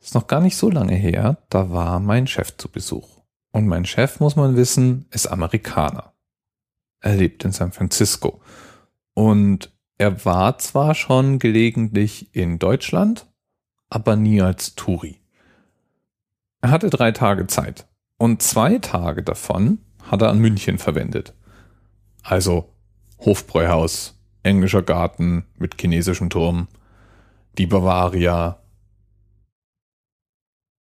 Ist noch gar nicht so lange her, da war mein Chef zu Besuch. Und mein Chef, muss man wissen, ist Amerikaner. Er lebt in San Francisco. Und er war zwar schon gelegentlich in Deutschland, aber nie als Touri. Er hatte drei Tage Zeit. Und zwei Tage davon hat er an München verwendet. Also Hofbräuhaus, englischer Garten mit chinesischem Turm, die Bavaria,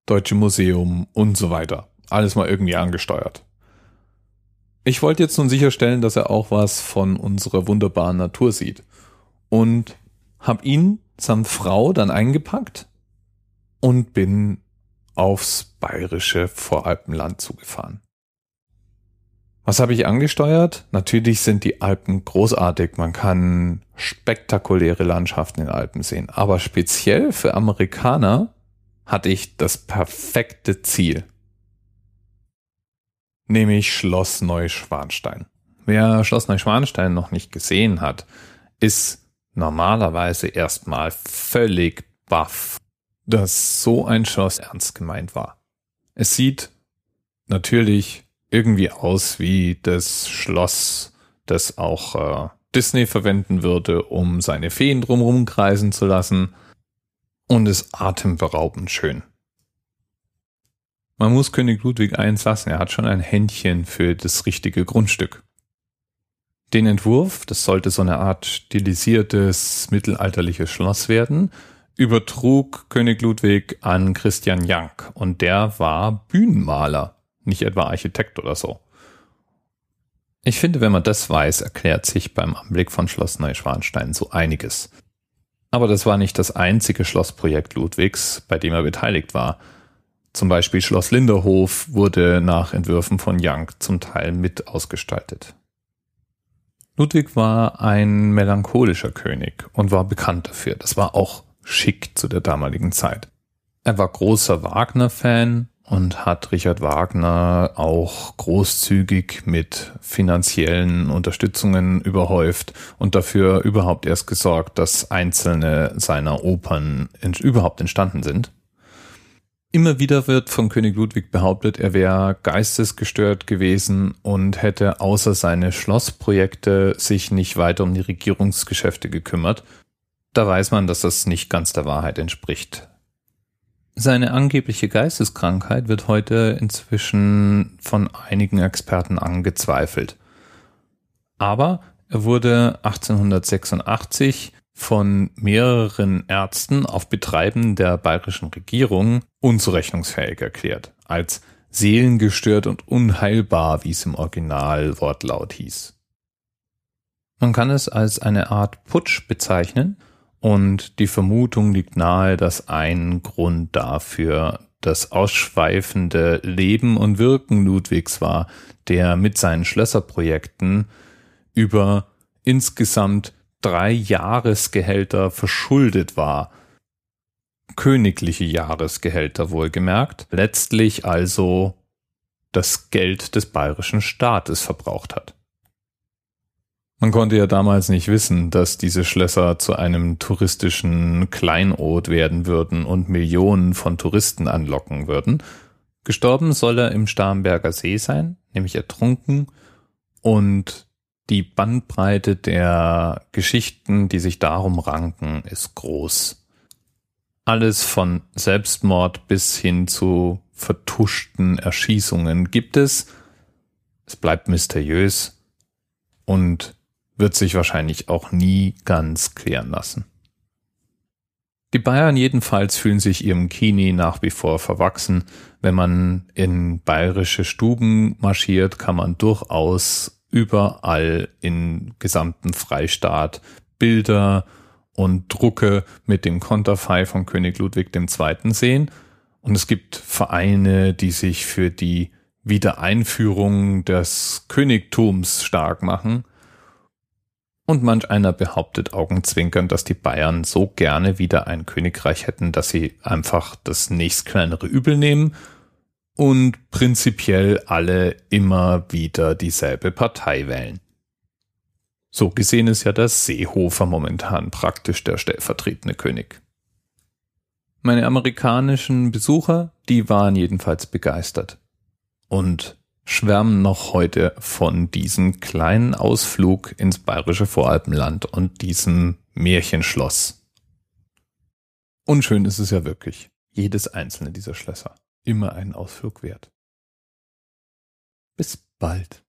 Deutsche Museum und so weiter. Alles mal irgendwie angesteuert. Ich wollte jetzt nun sicherstellen, dass er auch was von unserer wunderbaren Natur sieht. Und hab ihn samt Frau dann eingepackt und bin aufs bayerische Voralpenland zugefahren. Was habe ich angesteuert? Natürlich sind die Alpen großartig. Man kann spektakuläre Landschaften in Alpen sehen. Aber speziell für Amerikaner hatte ich das perfekte Ziel. Nämlich Schloss Neuschwanstein. Wer Schloss Neuschwanstein noch nicht gesehen hat, ist normalerweise erstmal völlig baff, dass so ein Schloss ernst gemeint war. Es sieht natürlich irgendwie aus wie das Schloss, das auch äh, Disney verwenden würde, um seine Feen drumherum kreisen zu lassen. Und ist atemberaubend schön. Man muss König Ludwig eins lassen, er hat schon ein Händchen für das richtige Grundstück. Den Entwurf, das sollte so eine Art stilisiertes mittelalterliches Schloss werden, übertrug König Ludwig an Christian Jank und der war Bühnenmaler nicht etwa Architekt oder so. Ich finde, wenn man das weiß, erklärt sich beim Anblick von Schloss Neuschwanstein so einiges. Aber das war nicht das einzige Schlossprojekt Ludwigs, bei dem er beteiligt war. Zum Beispiel Schloss Linderhof wurde nach Entwürfen von Young zum Teil mit ausgestaltet. Ludwig war ein melancholischer König und war bekannt dafür. Das war auch schick zu der damaligen Zeit. Er war großer Wagner-Fan und hat Richard Wagner auch großzügig mit finanziellen Unterstützungen überhäuft und dafür überhaupt erst gesorgt, dass einzelne seiner Opern überhaupt entstanden sind. Immer wieder wird von König Ludwig behauptet, er wäre geistesgestört gewesen und hätte außer seine Schlossprojekte sich nicht weiter um die Regierungsgeschäfte gekümmert. Da weiß man, dass das nicht ganz der Wahrheit entspricht. Seine angebliche Geisteskrankheit wird heute inzwischen von einigen Experten angezweifelt. Aber er wurde 1886 von mehreren Ärzten auf Betreiben der bayerischen Regierung unzurechnungsfähig erklärt, als seelengestört und unheilbar, wie es im Originalwortlaut hieß. Man kann es als eine Art Putsch bezeichnen, und die Vermutung liegt nahe, dass ein Grund dafür das ausschweifende Leben und Wirken Ludwigs war, der mit seinen Schlösserprojekten über insgesamt drei Jahresgehälter verschuldet war. Königliche Jahresgehälter wohlgemerkt, letztlich also das Geld des bayerischen Staates verbraucht hat. Man konnte ja damals nicht wissen, dass diese Schlösser zu einem touristischen Kleinod werden würden und Millionen von Touristen anlocken würden. Gestorben soll er im Starnberger See sein, nämlich ertrunken, und die Bandbreite der Geschichten, die sich darum ranken, ist groß. Alles von Selbstmord bis hin zu vertuschten Erschießungen gibt es. Es bleibt mysteriös und wird sich wahrscheinlich auch nie ganz klären lassen. Die Bayern jedenfalls fühlen sich ihrem Kini nach wie vor verwachsen. Wenn man in bayerische Stuben marschiert, kann man durchaus überall im gesamten Freistaat Bilder und Drucke mit dem Konterfei von König Ludwig II. sehen. Und es gibt Vereine, die sich für die Wiedereinführung des Königtums stark machen und manch einer behauptet augenzwinkernd, dass die Bayern so gerne wieder ein Königreich hätten, dass sie einfach das nächstkleinere Übel nehmen und prinzipiell alle immer wieder dieselbe Partei wählen. So gesehen ist ja der Seehofer momentan praktisch der stellvertretende König. Meine amerikanischen Besucher, die waren jedenfalls begeistert und schwärmen noch heute von diesem kleinen Ausflug ins bayerische Voralpenland und diesem Märchenschloss. Unschön ist es ja wirklich. Jedes einzelne dieser Schlösser. Immer einen Ausflug wert. Bis bald.